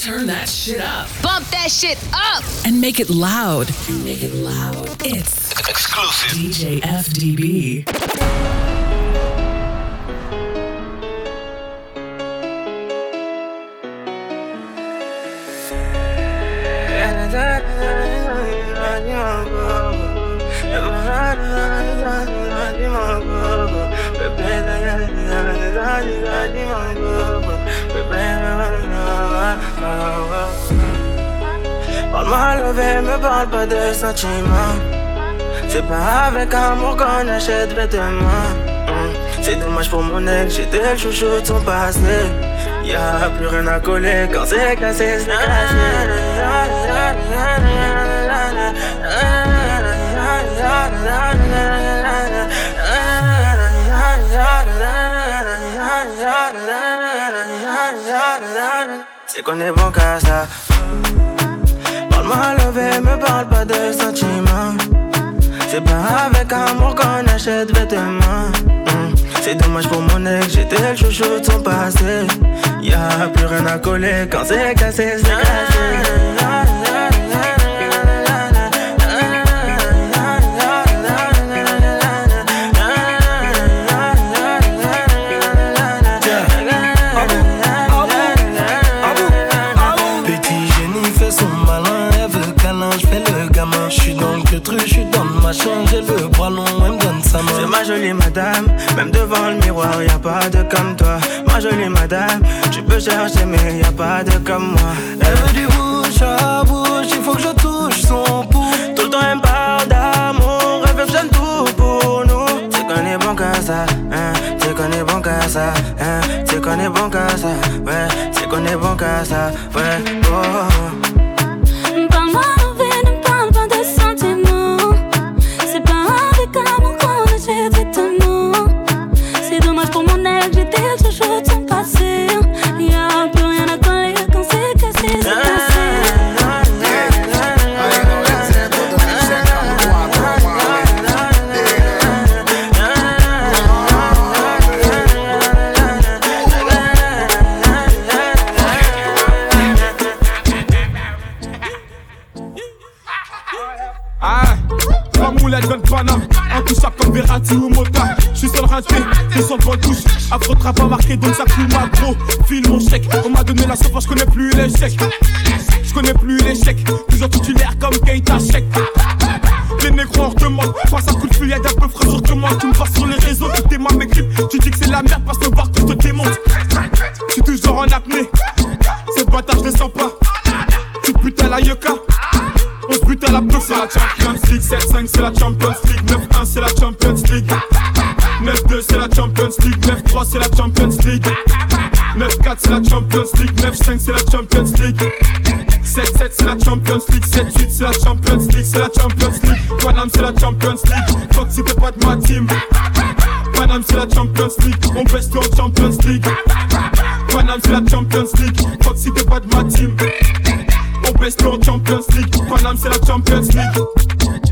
Turn that shit up. Bump that shit up. And make it loud. Make it loud. It's exclusive. DJ FDB. Parle-moi levé, me parle pas de sentiments. C'est pas avec amour qu'on achète vêtements. Hmm. C'est dommage pour mon ex, j'étais le chouchou de son passé. Y'a plus rien à coller quand c'est cassé, c'est cassé. C'est qu'on est bon qu'à ça. Parle-moi levé, me parle pas de sentiments. C'est pas avec amour qu'on achète vêtements. Hmm. C'est dommage pour mon ex, j'étais le chouchou de son passé. Y'a plus rien à coller quand c'est cassé, c'est cassé. Même devant le miroir, y a pas de comme toi. Ma jolie madame, tu peux chercher, mais y a pas de comme moi. Elle veut du bouche à bouche, il faut que je touche son pouce. Tout le temps, elle parle d'amour, elle veut tout pour nous. C'est qu'on est bon qu'à ça, hein, c'est qu'on est bon qu'à ça, hein, c'est qu'on est bon qu'à ça, ouais, c'est qu'on est bon qu'à ça, ouais, oh. Pas marqué donc ça coule ma gros File mon chèque, on m'a donné la sauce, je connais plus l'échec Je connais plus l'échec, toujours titulaire comme Keita Chèque les négros en demande, quand ça coule plus, y'a d'un peu frais sur demande. Tu me passes sur les réseaux, tu démarres mes. Tu dis que c'est la merde parce que voir que te démonte. J'suis toujours en apnée, ces bâtards je les sens pas. Tu putain la yucca. À la bloc, c'est la Champions League 7-5 c'est la Champions League 9-1 c'est la Champions League 9-2 c'est la Champions League 9-3 c'est la Champions League 9-4 c'est la Champions League 9-5 c'est la Champions League 7-7 c'est la Champions League 7-8 c'est la Champions League C'est la Champions League Panam c'est la Champions League Fuck si t'es pas de ma team Panam c'est la Champions League On baisse en Champions League Panam c'est la Champions League Fuck si t'es pas de ma team On baisse en Champions League Panam c'est la Champions League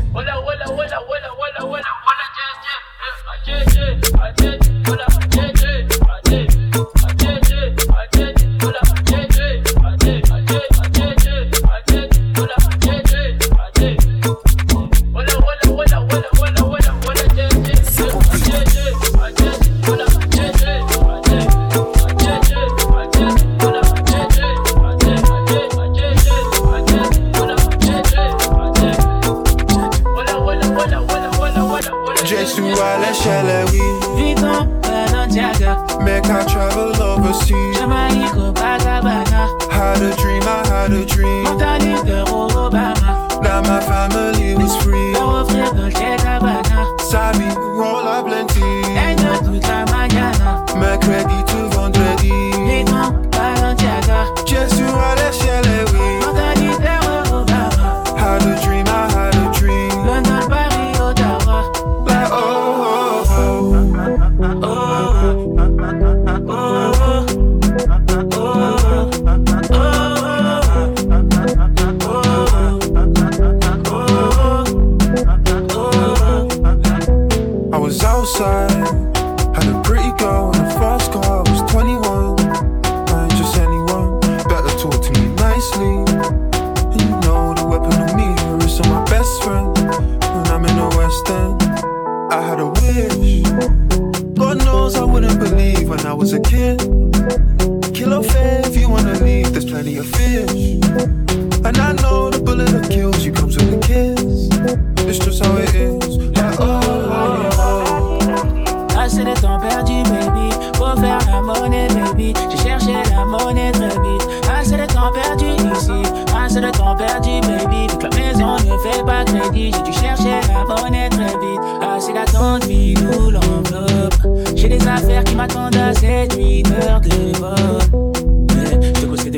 And I know the bullet that kills you comes with a kiss. It's just how it is. Like, oh, oh, oh. Assez de temps perdu, baby. Pour faire la monnaie, baby. J'ai cherché la monnaie très vite. Assez de temps perdu ici. Assez de temps perdu, baby. Vu que la maison ne fait pas crédit. J'ai dû chercher la monnaie très vite. Assez d'attendre, nous l'enveloppe. J'ai des affaires qui m'attendent à 7-8 heures de vol.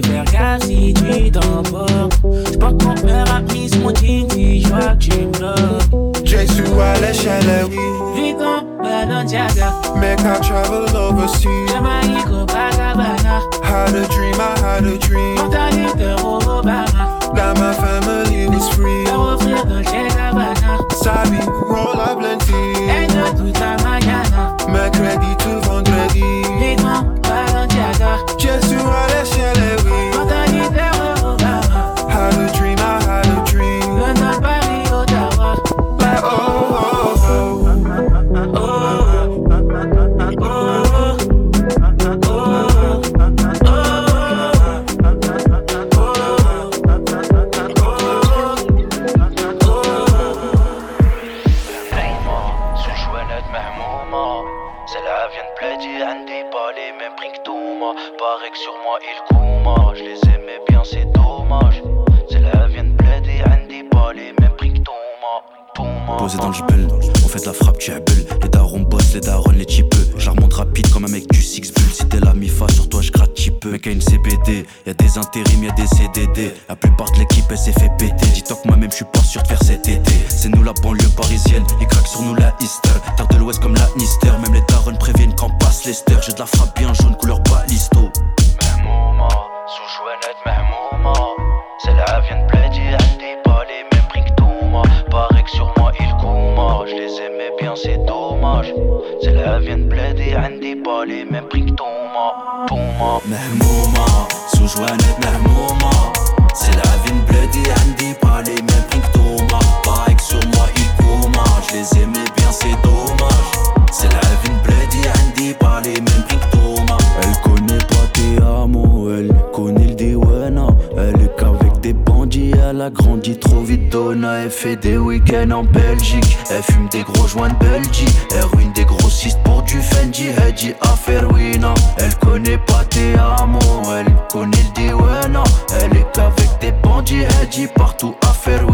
Te faire gaffe si tu t'emportes. J'porte mon père à mis mon jean si je vois que tu bloques. Jésus à l'échelle, oui. Balenciaga. Make I travel overseas. Jamaïque au Copacabana. Had a dream, I had a dream. Mentalité Obama. That my family was free. Leur offrir Dolce Gabbana. Sabi, roll up plenty. Et de toute la mañana. Mercredi to vendredi. viennent plaider, Andy les même Prinktouma. Pareil que sur moi, il couma. Je les aimais bien, c'est dommage. C'est là, viennent plaider, Andy les même Prinktouma. Posé dans le jbel, on fait de la frappe, tu les darons les darons, les chipeux. Je remonte rapide comme un mec du six bull. Si t'es la mifa, sur toi je gratte peu. Mec, a une CBD, y'a des intérims, y'a des CDD. La plupart de l'équipe, elle s'est fait péter. Dis-toi que moi-même, je suis pas sûr de faire cet été. C'est nous la banlieue parisienne, ils craquent sur nous la Easter. Terre de l'Ouest comme la Nister. Même les darons préviennent quand passe Lester. J'ai de la frappe bien jaune, couleur balisto. C'est la vienne bled, il a des balles, même prix que tout, moi. Pareil que sur moi, il couma Je les aimais bien c'est dommage Celle-là vient de plaider, عندي pas les mêmes prix que Thomas Thomas مهمومة سو جوانات مهمومة C'est la vie de bledi عندي pas les mêmes prix que Thomas Pareil que sur moi il coma Je les aimais bien c'est dommage C'est la vie de bledi عندي pas les mêmes Elle a grandi trop vite Donna Elle fait des week-ends en Belgique. Elle fume des gros joints de Belgique. Elle ruine des grossistes pour du Fendi. Elle dit affaire Wina Elle connaît pas tes amos Elle connaît le Diwana Elle est qu'avec des bandits. Elle dit partout affaire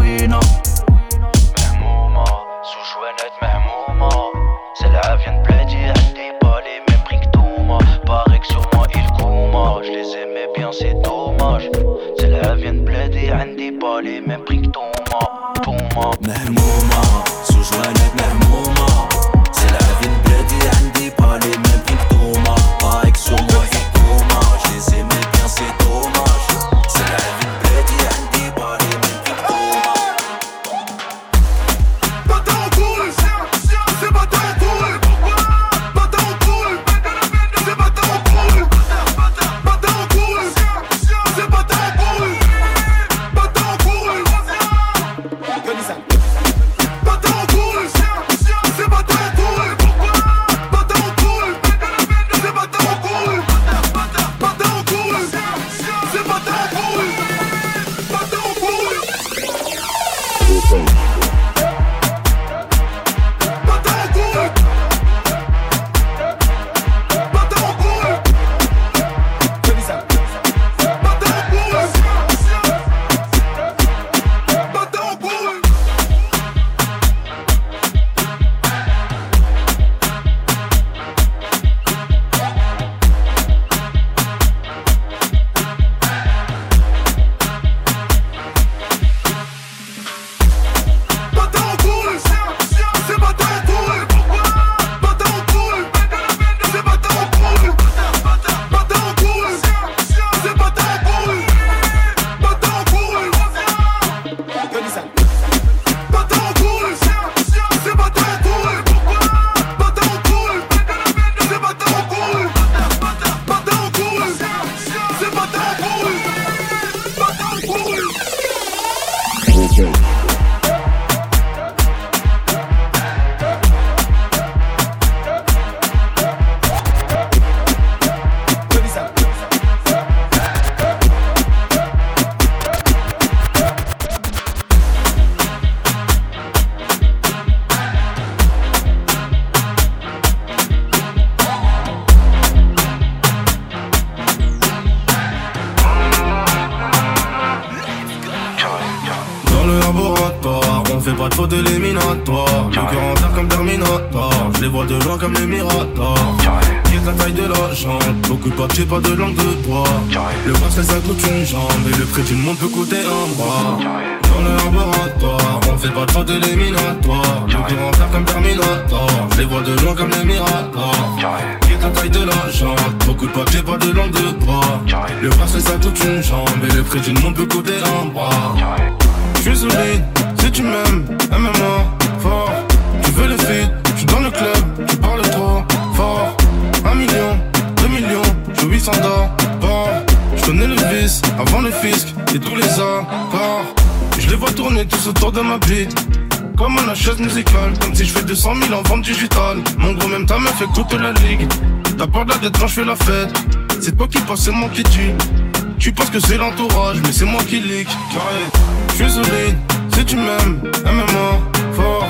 pas de faute éliminatoire. Le cœur en terre comme Terminator. Je les vois de loin comme les Mirators. Qui est la taille de la jambe Beaucoup de papier, pas de langue de bois. Le bracelet ça coûte une jambe. Et le prix du monde peut coûter un bras. Dans le laboratoire, on fait pas de faute éliminatoire. Le cœur en terre comme Terminator. Je les vois de loin comme les Mirators. Qui est la taille de la jambe Beaucoup de papier, pas de langue de bois. Le bracelet ça coûte une jambe. Et le prix du monde peut coûter un bras. Je suis solide, si tu m'aimes, aime-moi fort. Tu veux le feed, je suis dans le club, tu parles trop fort. Un million, deux millions, je 800 d'or. Je connais le vice avant le fisc et tous les accords. Je les vois tourner tous autour de ma bite. Comme un chaise musicale, comme si je fais 200 000 en vente digitale. Mon gros, même ta meuf toute la ligue. T'as peur de la dette quand je fais la fête. C'est toi qui passe, c'est moi qui tue. Tu penses que c'est l'entourage, mais c'est moi qui je suis solide, si tu m'aimes, aime-moi fort.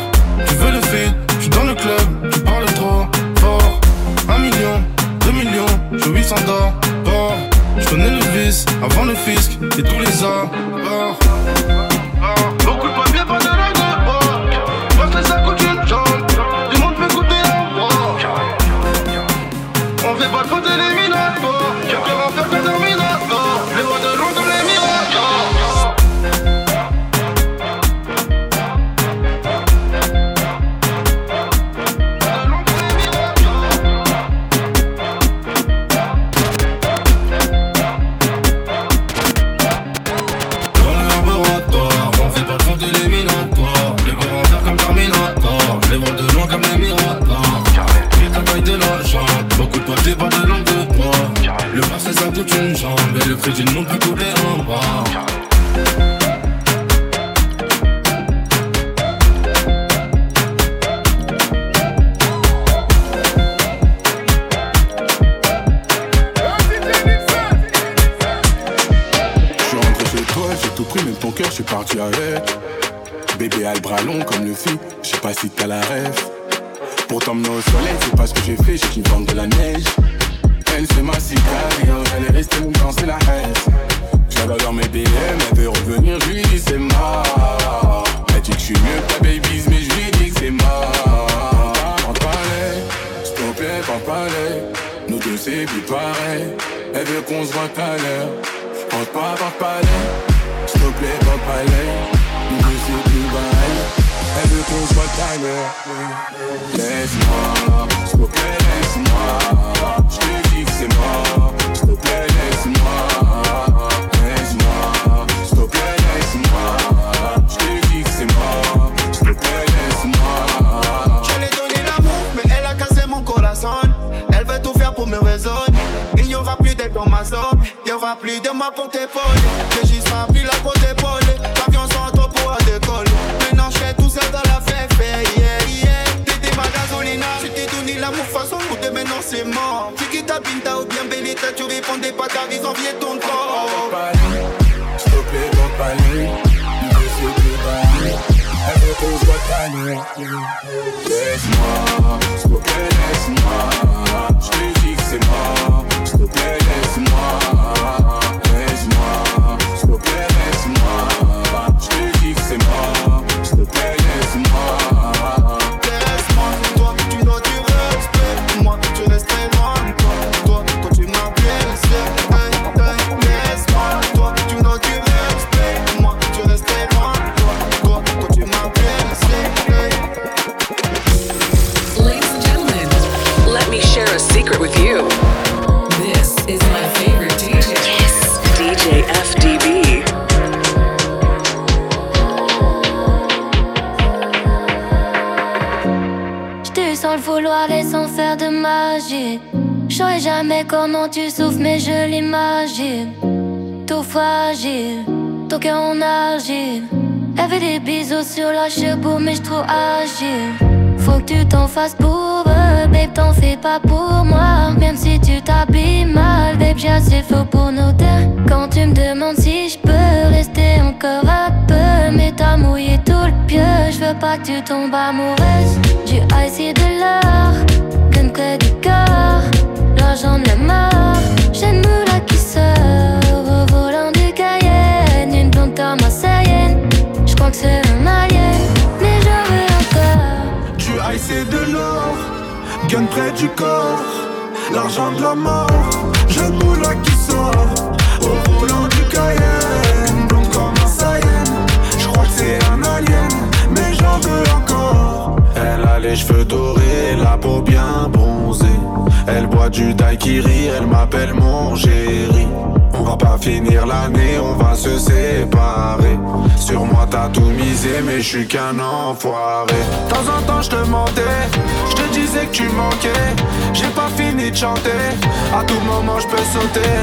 Tu veux le feed, je suis dans le club, tu parles trop fort. Un million, deux millions, je 800 d'or. Je connais le vice avant le fisc et tous les arts. Nous deux c'est plus pareil. Elle veut qu'on se voit à l'heure. Pense pas par palais, s'il te plaît, pas palais. Nous deux c'est plus pareil. Elle veut qu'on se voit à l'heure. Laisse-moi, s'il te plaît, laisse-moi. Je te dis que c'est mort. S'il te plaît, laisse-moi. Dans ma zone. Il n'y aura plus de moi pour t'épauler. Que j'y serai plus là pour t'épauler. L'avion sans toi pour décoller. Maintenant je fais tout seul dans la fête. Yeah, yeah. T'étais ma gasolina. Je t'ai donné l'amour façon pour te maintenant c'est mort. Tu quittes ta pinta ou bien Bellita. Tu répondais pas ta vie, envier ton corps. À l'heure. Laisse-moi, s'il te plaît, laisse-moi. Je te dis que c'est mort. Comment tu souffres, mais je l'imagine. Tout fragile, ton cœur en argile. Elle fait des bisous sur la cheveux, mais j'trouve agile. Faut que tu t'en fasses pour eux, babe, t'en fais pas pour moi. Même si tu t'habilles mal, babe, j'ai assez faux pour nos deux. Quand tu me demandes si je peux rester encore un peu, mais t'as mouillé tout le pieu. Je veux pas que tu tombes amoureuse du et de l'or, qu'un près du corps. L'argent de la mort, j'aime une la qui sort. Au volant du Cayenne, une blonde en un Je J'crois que c'est un alien, mais j'en veux encore. Tu haïs, c'est de l'or, gun près du corps. L'argent de la mort, j'aime une la qui sort. Au volant du Cayenne, blonde comme un Je J'crois que c'est un alien, mais j'en veux encore. Elle a les cheveux d'eau du daiquiri, elle m'appelle mon géri. On va pas finir l'année, on va se séparer. Sur moi t'as tout misé, mais je suis qu'un enfoiré. De temps en temps je te mentais, je te disais que tu manquais. J'ai pas fini de chanter, à tout moment je peux sauter.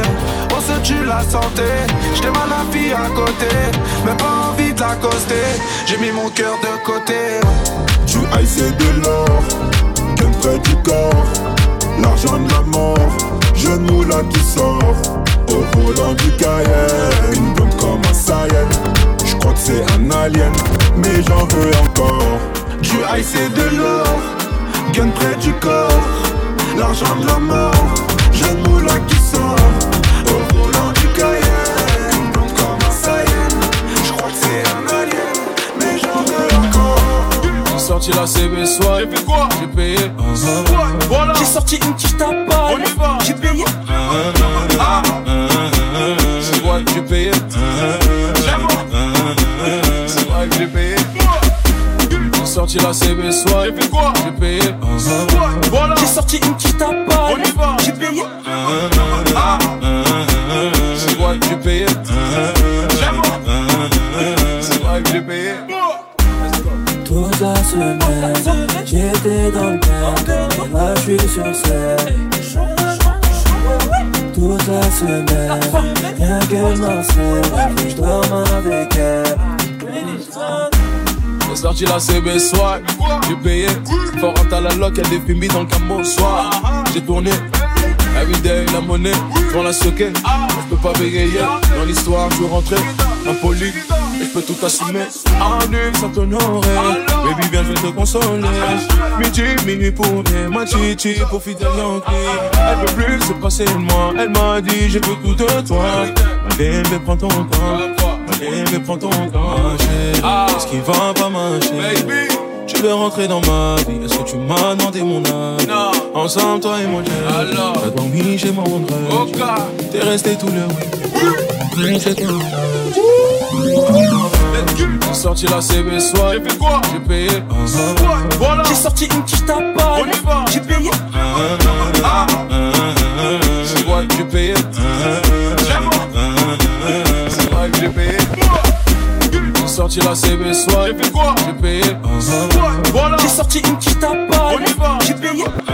On se tue la santé, j't'ai mal la fille à côté, mais pas envie de l'accoster. J'ai mis mon cœur de côté. Tu haïs c'est de l'or, près du corps, l'argent de la mort, jeune moula qui sort. Au volant du Cayenne Une blonde comme un Saiyan Je crois que c'est un alien Mais j'en veux encore. Du high c'est de l'or Gun près du corps. L'argent de la mort Jeune moula qui sort sorti la CB soir. J'ai fait quoi? J'ai payé. Voilà. J'ai sorti une quiche tapale, j'ai payé. Que j'ai payé. Que j'ai payé. J'ai sorti la CB soir. J'ai fait quoi? J'ai payé. Voilà. J'ai sorti une On tapale, j'ai payé. Que j'ai payé. Que j'ai payé. La semaine, j'étais dans le et là je suis sur scène. Toute la semaine, rien qu'elle m'harcèle, je dors avec elle. J'ai sorti la CB soir, j'ai payé. Fort à la loc, y'a des films dans le camo soir. J'ai tourné, everyday la monnaie, pour la soquer. Je peux pas bégayer dans l'histoire, je suis rentré impoli. Et je peux tout assumer, en nul sans t'honorer. Baby, viens, je vais te consoler. Midi, minuit pour bien, ma chichi pour fidèle Yankee. Elle veut plus se passer de moi, elle m'a dit, j'ai tout tout de toi. Ma bébé, prends ton temps. Ma bébé, prends ton temps, chérie. Qu'est-ce qui va pas marcher? Tu veux rentrer dans ma vie, est-ce que tu m'as demandé mon avis? Ensemble, toi et moi, j'ai T'as dormi chez mon rêve T'es resté tout le week J'ai sorti la CB soir. J'ai fait quoi? J'ai payé Voilà. J'ai sorti une quiche tapale, j'ai payé. C'est vrai que j'ai payé. C'est vrai que j'ai payé. J'ai sorti la CB soir. J'ai fait quoi? J'ai payé Voilà. J'ai sorti une quiche tapale, j'ai payé. C'est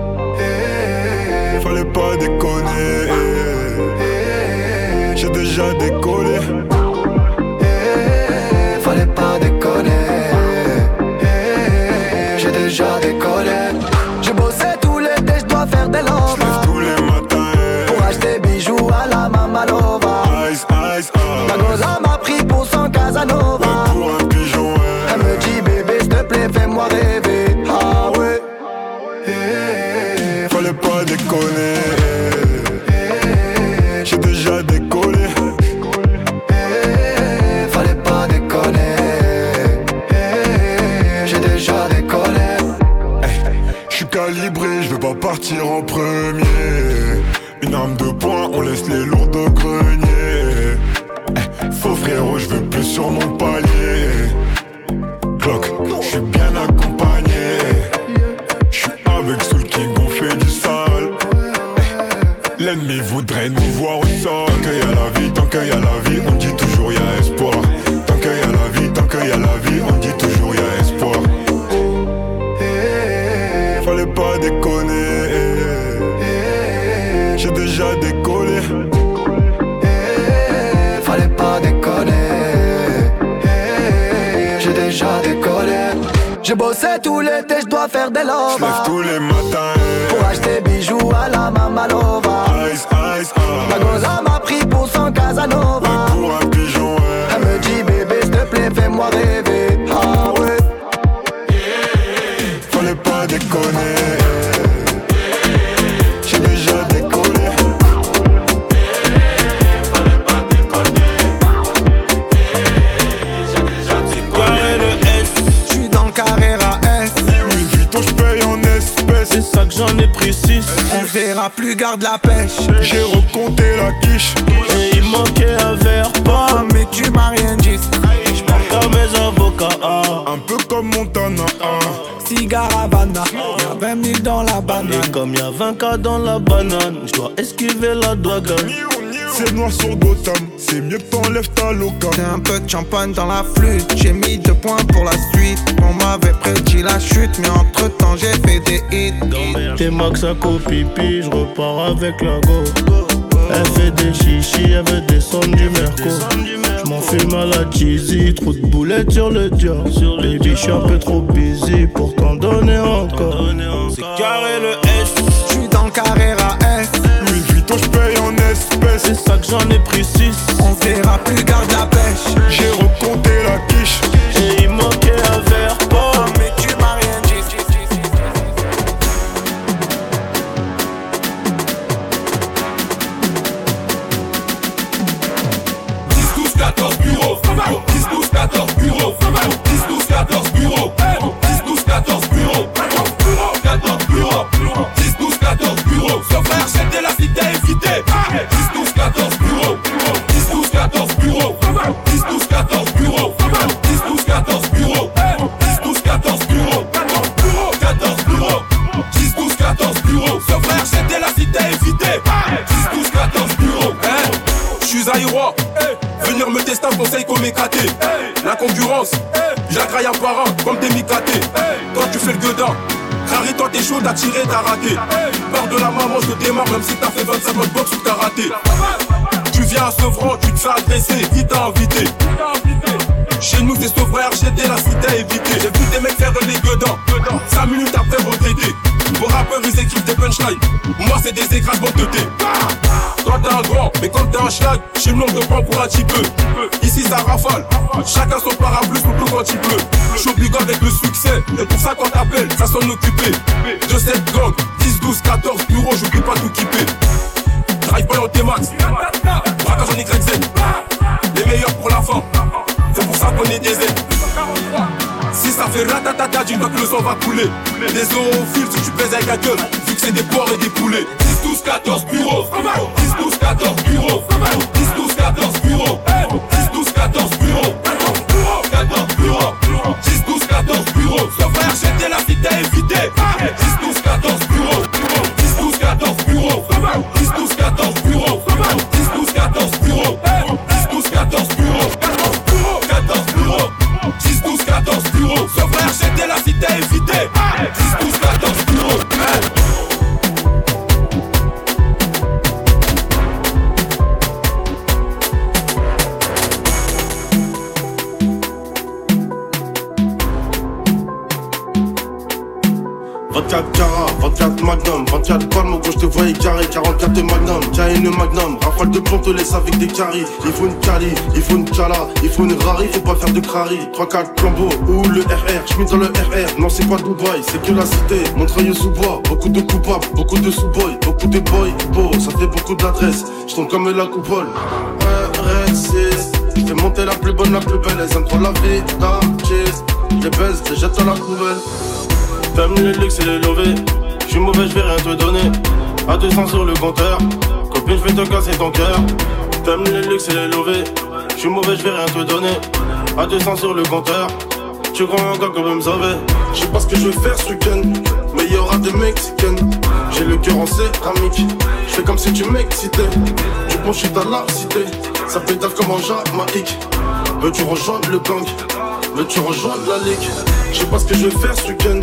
Pas déconner J'ai déjà décollé Fallait pas déconner. J'ai déjà décollé. J'ai bossé tout l'été, je dois faire des lovas. Partir en premier. Une arme de poing, on laisse les lourds au grenier. Eh, Faux frérot, je veux plus sur mon bossé tout l'été, je dois faire des lovas. Lève tous les matins. Pour acheter bijoux à la Mamalova. Ice, ice, Ma goza m'a pris pour son Casanova. La pêche. J'ai recompté la quiche. Et il manquait un verre pas Ah, mais tu m'as rien dit. J'parle comme mes avocats. Un peu comme Montana. Cigare Havana. Y'a 20 000 dans la banane. Et comme y'a 20 cas dans la banane J'dois esquiver la douane C'est noir sur Gotham. C'est mieux que t'enlèves ta loca. J'ai un peu de champagne dans la flûte. J'ai mis deux points pour la suite. On m'avait prédit la chute, mais entre temps j'ai fait des hits. T'es max à copipi, j'repars avec la go Elle fait des chichis, elle veut descendre du merco J'm'en fume à la cheesy, trop de boulettes sur le dior Baby j'suis un peu trop busy pour t'en donner encore C'est carré le S, que j'en ai pris 6 On verra plus, garde la pêche. Succès, et pour ça quand t'appelles, ça sonne occupé. De cette gang, 10, 12, 14 bureaux, j'oublie pas tout kipper. Drive pas en T-Max, braquage en YZ. Les meilleurs pour la fin, c'est pour ça qu'on est des aides. Si ça fait ratatata, dis-moi que le sang va couler. Les zoophiles, si tu pèses avec la gueule, vu c'est des porcs et des poulets. 10, 12, 14 bureaux. 10, 12, 14 bureaux. 10, 12, 14 bureaux. 10, 12, 14 bureaux. Carré, 44 Magnum, tiens une Magnum, rafale de plomb, te laisse avec des caries. Il faut une Cali, il faut une Cala, il faut une Rari, faut pas faire de crari. 3-4 Clambo ou le RR, j'mets dans le RR, non c'est pas Dubaï, c'est que la cité. Montreuil sous bois, beaucoup de coupables, beaucoup de sous-boys, beaucoup de boys, beau, ça fait beaucoup d'adresses. J'tombe comme la coupole. RS6, j'fais monter la plus bonne, la plus belle, elles aiment trop la vie, ta cheese. Je les baise, je les jette dans la poubelle. T'aimes le luxe et les lovés. J'suis mauvais, j'vais rien te donner. À 200 sur le compteur. Copine, j'vais te casser ton cœur. T'aimes le luxe et les lovés. J'suis mauvais, j'vais rien te donner. À 200 sur le compteur. Tu crois encore qu'on peut me sauver? J'sais pas ce que je vais faire ce week-end. Mais y aura des mexicaines. J'ai le cœur en céramique. J'fais comme si tu m'excitais. Du bon shit à la cité. Ça pétale comme un jamaïque. Veux-tu rejoindre le gang? Veux-tu rejoindre la ligue? Je sais pas ce que je vais faire ce week-end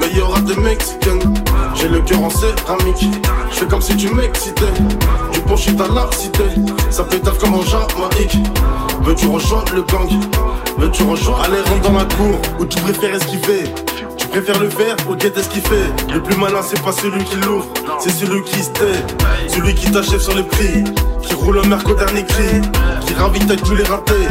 Mais y aura des Mexicaines J'ai le cœur en céramique Je fais comme si tu m'excitais. Du shit à la cité Ça pétale comme en Jamaïque. Veux-tu rejoindre le gang? Veux-tu rejoindre Allez rentre dans la cour Où tu préfères esquiver? Tu préfères le faire ou guetter ce qu'il fait. Le plus malin c'est pas celui qui l'ouvre C'est celui qui se tait. Celui qui t'achève sur les prix Qui roule un merco dernier cri Qui ravitaille tous les ratés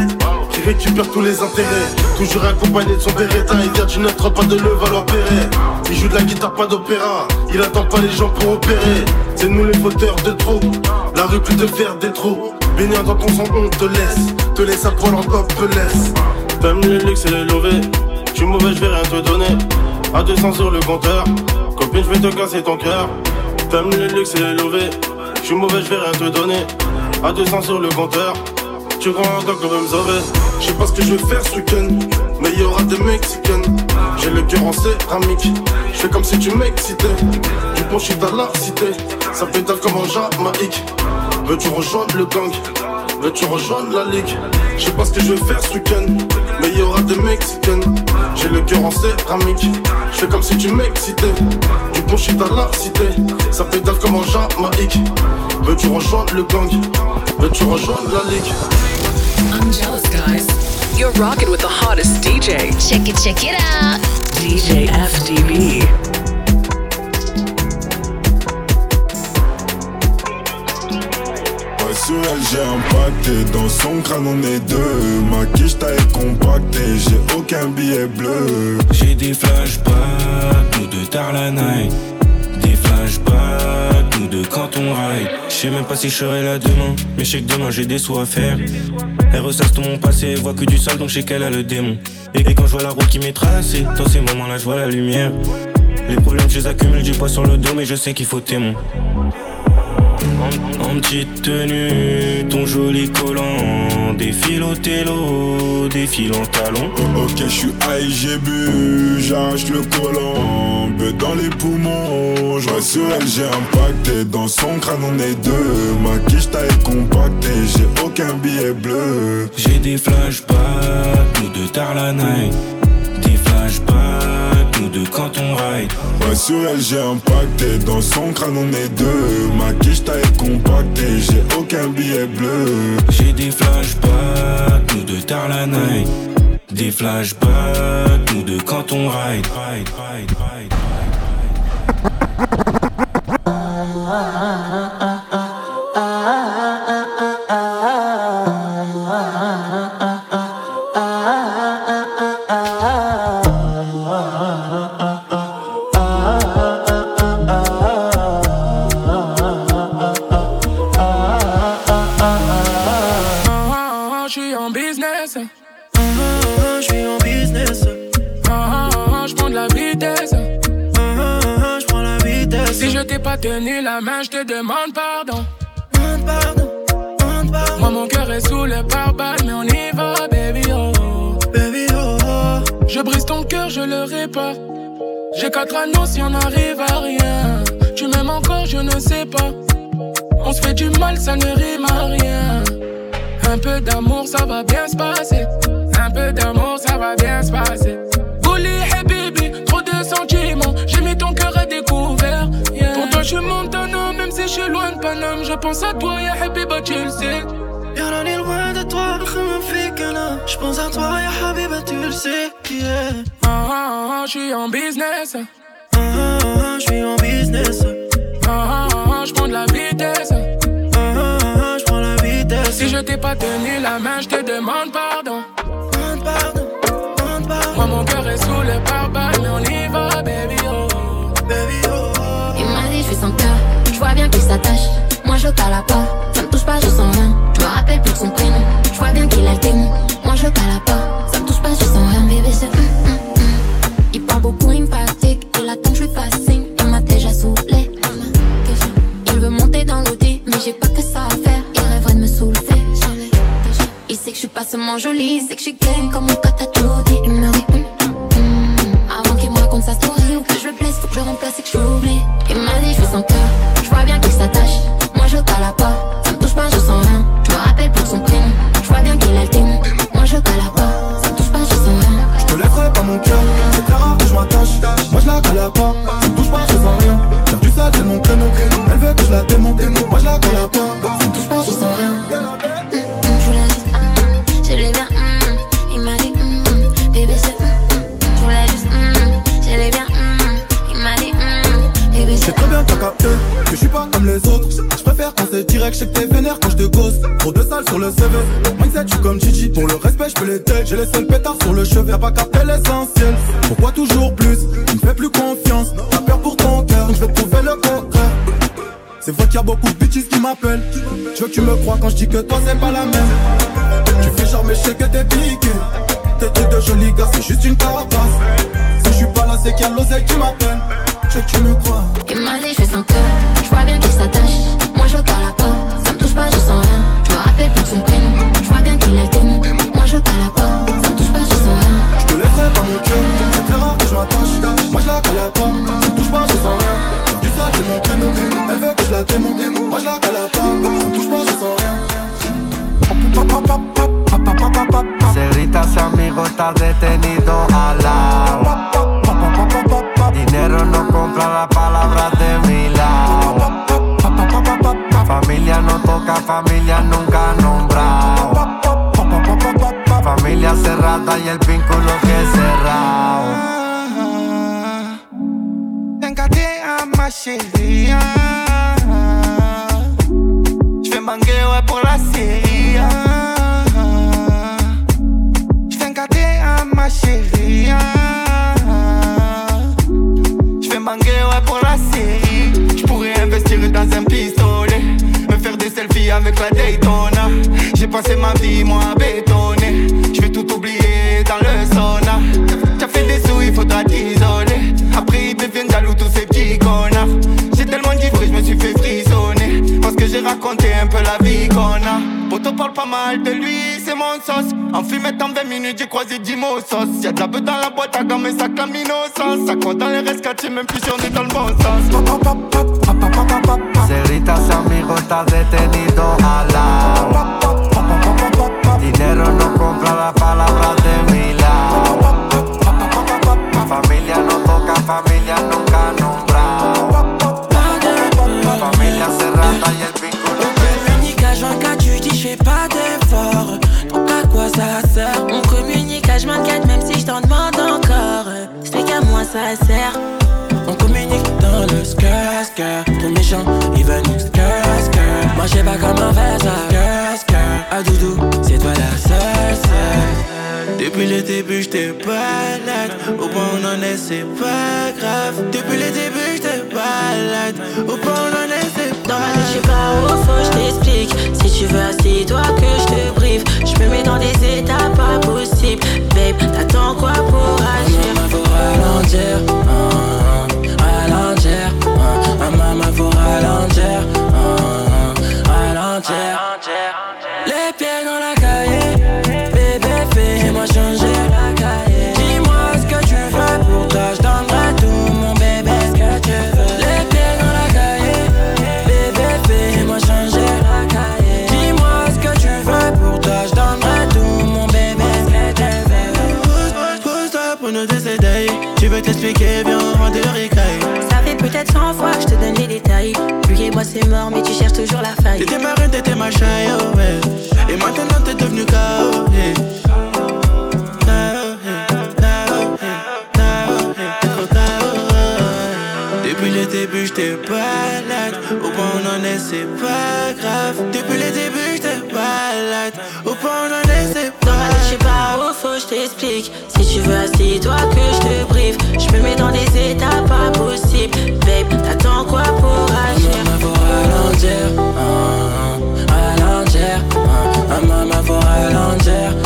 Qui récupère tous les intérêts. Toujours accompagné de son beretta Il vient du neuf pas de le valoir péré Il joue de la guitare pas d'opéra Il attend pas les gens pour opérer. C'est nous les fauteurs de trop La rue plus de faire des trous. Baignant dans ton sang on te laisse Te laisse à poil en laisse. T'aimes le luxe et le lové je suis mauvais, je vais rien te donner. À 200 sur le compteur. Copine, je vais te casser ton cœur. T'aimes le luxe et les lové. Je suis mauvais, je vais rien te donner. À 200 sur le compteur. Tu crois encore qu'on veut me sauver. Je sais pas ce que je vais faire ce week-end. Mais y aura des Mexicaines. J'ai le cœur en céramique. Je fais comme si tu m'excitais. Du bon shit à la cité. Ça pétale comme en Jamaïque. Veux-tu rejoindre le gang? Veux-tu rejoindre la ligue? Je sais pas ce que je vais faire ce week-end Mais y aura des Mexicaines J'ai le cœur en céramique Je fais comme si tu m'excitais Du bon shit à la cité Ça pétale comme en Jamaïque Veux-tu rejoindre le gang? Veux-tu rejoindre la ligue? I'm jealous, guys. You're rocking with the hottest DJ. Check it, check it out. DJ FDB. Elle j'ai impacté, dans son crâne on est deux. Ma quiche taille compactée, j'ai aucun billet bleu. J'ai des flashbacks, nous deux tard la night. Des flashbacks, nous deux quand on ride. Je sais même pas si je serai là demain Mais je que demain j'ai des sous à faire. Elle ressasse tout mon passé, voit que du sale donc je sais qu'elle a le démon. Et, quand je vois la route qui m'est tracée Dans ces moments là je vois la lumière. Les problèmes je les accumule, j'ai pas sur le dos mais je sais qu'il faut témoin en, en petite tenue, ton joli collant Défile au télo, défile en talon. Ok, je suis high, j'ai bu, j'arrache le collant Beu dans les poumons, je sur elle, j'ai impacté Dans son crâne on est deux, ma quiche taille compactée J'ai aucun billet bleu. J'ai des flashbacks, nous deux tard la night Des flashbacks, deux quand on ride Ouais, sur elle, j'ai impacté Dans son crâne on est deux, ma quiche taille compactée. J'ai aucun billet bleu. J'ai des flashbacks, nous deux tard la night Des flashbacks, nous deux quand on ride, ride, ride, ride. Je prends la vitesse. Si je t'ai pas tenu la main, je te demande pardon. Moi, mon cœur est sous le pare-balles, mais on y va, baby oh. Baby oh. Je brise ton cœur, je le répare. J'ai quatre anneaux si on arrive à rien. Tu m'aimes encore, je ne sais pas. On se fait du mal, ça ne rime à rien. Un peu d'amour, ça va bien se passer. Un peu d'amour, ça va bien se passer. Bully, je Montana, même si je suis loin de Paname. Je pense à toi, ya Habiba, tu le sais. Y'a est loin de toi, que là Je pense à toi, ya Habiba, tu le sais yeah. Ah, ah, ah, je suis en business. Ah, ah, ah, je suis en business Ah, ah, ah, je prends de la vitesse. Ah, ah, ah, je prends la vitesse Si je t'ai pas tenu la main, je te demande pardon. Demande pardon, demande pardon Moi, mon cœur est sous le pare-balles, mais on y va, Moi, je cala pas. Ça me touche pas, je sens rien. Je me rappelle plus de son prénom. Je vois bien qu'il a le témoin. Moi, je cala pas. Ça me touche pas, je sens rien. Bébé, c'est hum. Il parle beaucoup, il me fatigue. Il attend que je lui fasse signe. Il m'a déjà saoulé. Il veut monter dans l'audi, mais j'ai pas que ça à faire. Il rêverait de me soulever. Il sait que je suis pas seulement jolie, il sait que je suis comme mon pote a tout dit. Il me hum, hum, hum. avant qu'il me raconte sa story ou que je le blesse, faut que je remplace et que je l'oublie. Il m'a dit, je suis son cœur, Y'a pas capté l'essentiel. Pourquoi toujours plus Tu me fais plus confiance. T'as peur pour ton cœur. Je vais te prouver le contraire. C'est vrai qu'il y a beaucoup de bitches qui m'appellent. Je veux que tu me crois quand je dis que toi c'est pas la même. Tu fais genre mais je sais que t'es piqué. Tes trucs de joli gars, c'est juste une carapace. Si je suis pas là, c'est qu'il y a l'oseille qui m'appelle. Je veux que tu me sauce. Y'a de la beuh dans la boîte à gomme et ça clame innocence. Ça compte dans les rescats, j'ai même plus si on est dans le bon sens. Detenido. Dinero no compra la palabra de mi à 24 même si je t'en demande encore. C'est qu'à moi ça sert. On communique dans le skr. Ton méchant il veut nous skr. Moi j'ai pas comment faire ça. Skr. Ah doudou, c'est toi la seule seule. Depuis le début j'étais balade Au point où on en est c'est pas grave Depuis le début balade Au point où on en est c'est pas Dans ma tête, je suis pas au faux, je t'explique. Si tu veux, assis-toi que je te brief. Je me mets dans des états pas possibles. Babe, t'attends quoi pour agir? Maman faut ralentir ah, ah, Ralentir ah, ah, Maman faut ralentir Ralentir c'est mort, mais tu cherches toujours la faille. T'étais ma reine, t'étais ma chaille, oh ouais. Et maintenant t'es devenu KO, yeah. Depuis le début, j'étais balade. Au point où on en est, c'est pas grave. Depuis le début, j'étais balade. Au point où on en est, c'est pas Dans ma tête, je suis pas au faux, je t'explique. Si tu veux, assis-toi que je te brief. Je me mets dans des états pas possibles. Babe, t'attends quoi pour agir? Maman faut ralentir, ah, ralentir, ah, maman faut ralentir,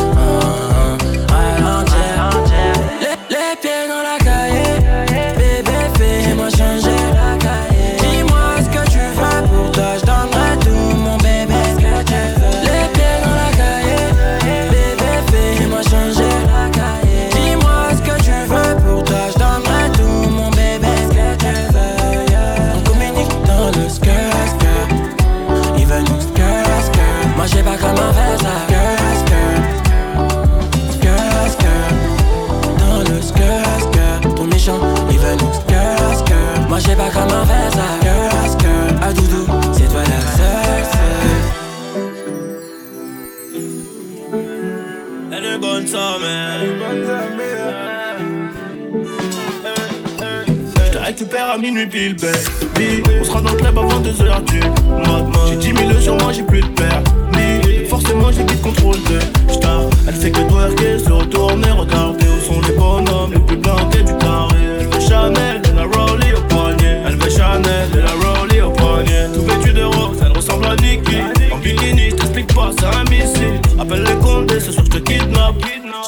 On sera dans le club avant 2h du mat J'ai 10 000 sur moi j'ai plus de permis. Forcément j'ai vite contrôle de star. Elle fait que twerker, se retourner, regarder Où sont les bonhommes. Les plus blindés du carré. Elle veut Chanel, de la Rowley au poignet. Elle veut Chanel, de la Rowley au poignet. Tout vêtu de rose, elle ressemble à Nicky En bikini, je t'explique pas, c'est un missile. Appelle les condés, sûr que je te kidnappe.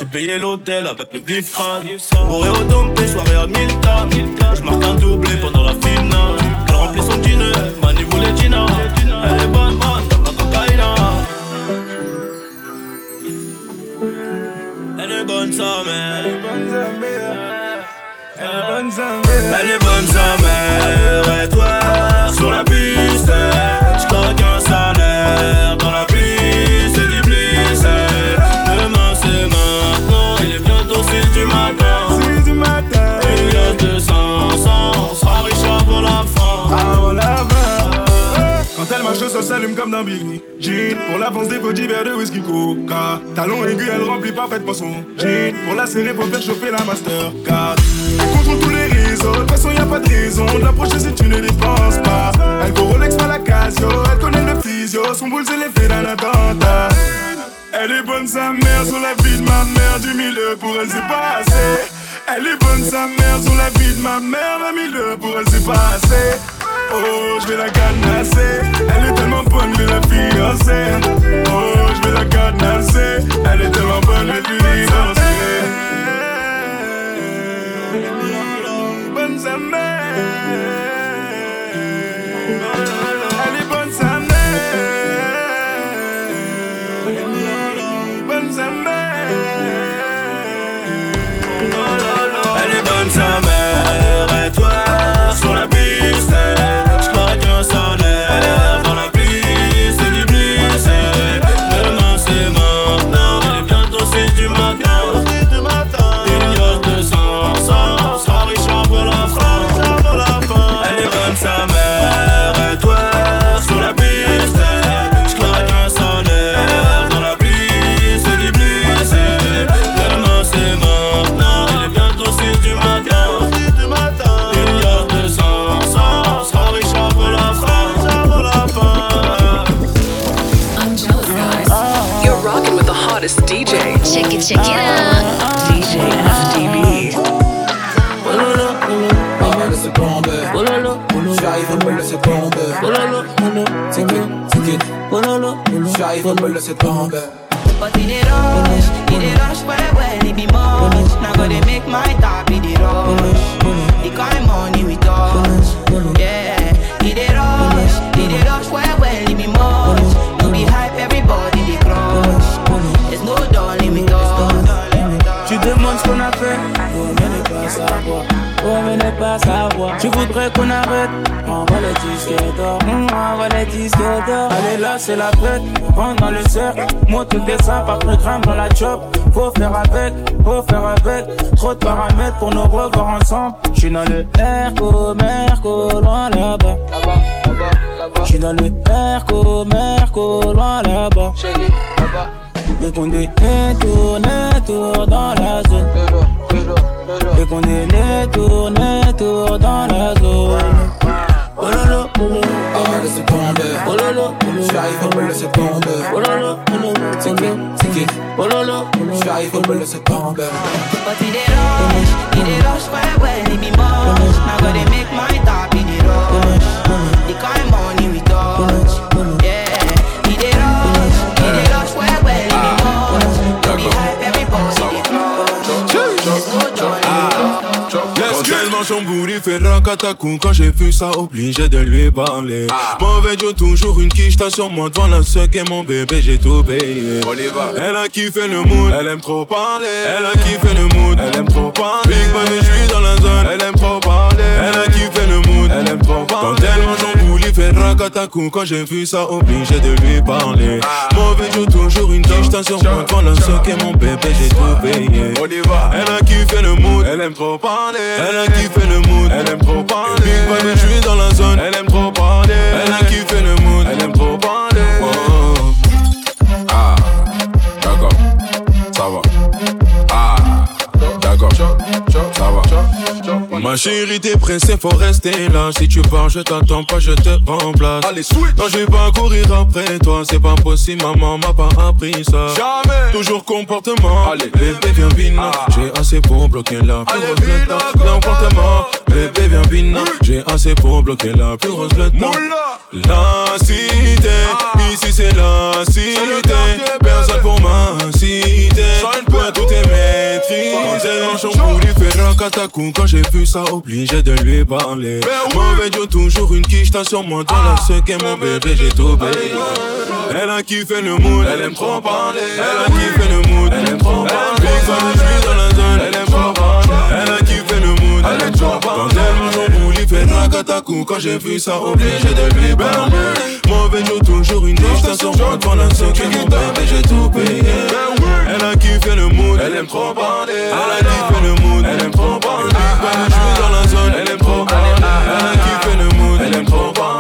J'ai payé l'hôtel avec le bif crade Bourré au dompé, s'allume comme Biggie. Jean, pour l'avance des divers de whisky coca. Talon aigu, elle remplit parfaitement son jean Pour la serrer, pour faire chauffer la Mastercard. Elle contrôle tous les réseaux, de toute façon y a pas de raison. De l'approcher si tu ne dépenses pas. Elle go Rolex, pas la Casio, elle connaît le physio. Son boule c'est l'effet d'un attentat. Elle est bonne sa mère sur la vie de ma mère. Du milieu pour elle c'est pas assez. Elle est bonne sa mère sur la vie de ma mère. Du milieu pour elle c'est pas assez Oh, je vais la cadenasser. Elle est tellement bonne, je vais la fiancer. Oh, je vais la cadenasser. Elle est tellement bonne, je vais danser. Bonne sa. C'est la fête Rentre dans le cercle Monte le dessin par programme dans la chop. Faut faire avec, faut faire avec. Trop de paramètres pour nous revoir ensemble. J'suis dans le Merco, Merco, loin là-bas. J'suis dans le Merco, Merco, loin là-bas. Et qu'on est tour, tour dans la zone. Et qu'on est tour, tour dans la zone. Pololo, But it ain't rush, it ain't rush, where, where, it be more. Now gotta make my thought. Fait racatacou Quand j'ai vu ça obligé de lui parler. Mauvais Dieu toujours une quiche T'as sur moi devant la seule et mon bébé j'ai tout payé. Elle a kiffé le mood Elle aime trop parler. Elle a kiffé le mood Elle aime trop parler. Big je suis dans la zone Elle aime trop parler. Elle a kiffé le mood Elle aime trop parler. Quand fait racatacou Quand j'ai vu ça obligé de lui parler. Mauvais Dieu toujours une quiche T'as sur moi devant la seule et mon bébé j'ai tout payé Elle a kiffé le mood. Elle aime trop parler. Elle a kiffé le mood. Elle aime trop parler. Big je suis dans la zone. Elle aime trop parler. Elle a kiffé le mood. Elle aime trop parler chérie t'es faut rester là. Si tu pars, je t'attends pas, je te remplace. Allez, switch. Non, je vais pas courir après toi, c'est pas possible, maman m'a pas appris ça. Jamais. Toujours comportement. Allez. bébé, viens bina. J'ai assez pour bloquer la plus grosse. Comportement. Bébé, viens bina. J'ai assez pour bloquer la plus grosse lettre. Moula. La cité, ici c'est la cité. Personne pour m'inciter. Point tout est maîtrisé. Il fait rakatakou. Quand j'ai vu ça, obligé de lui parler. Mauvais Dieu, toujours une quiche, t'as sur moi dans la seque mon bébé, j'ai tout payé. Elle a kiffé le mood, elle aime trop parler. Elle a kiffé le mood, elle aime trop parler. Fan, je suis dans la zone, elle aime trop parler. Elle a kiffé le mood, elle aime trop parler. Quand elle me il fait rakatakou. Quand j'ai vu ça, obligé de lui parler. Mauvais Dieu, toujours une quiche, t'as sur moi dans la seque mon bébé, j'ai tout payé. Elle a kiffé le mood, elle aime trop parler. Elle a kiffé le mood, elle aime trop parler. Fan, je suis dans la zone, elle aime trop parler. Elle a kiffé le mood, elle aime trop parler.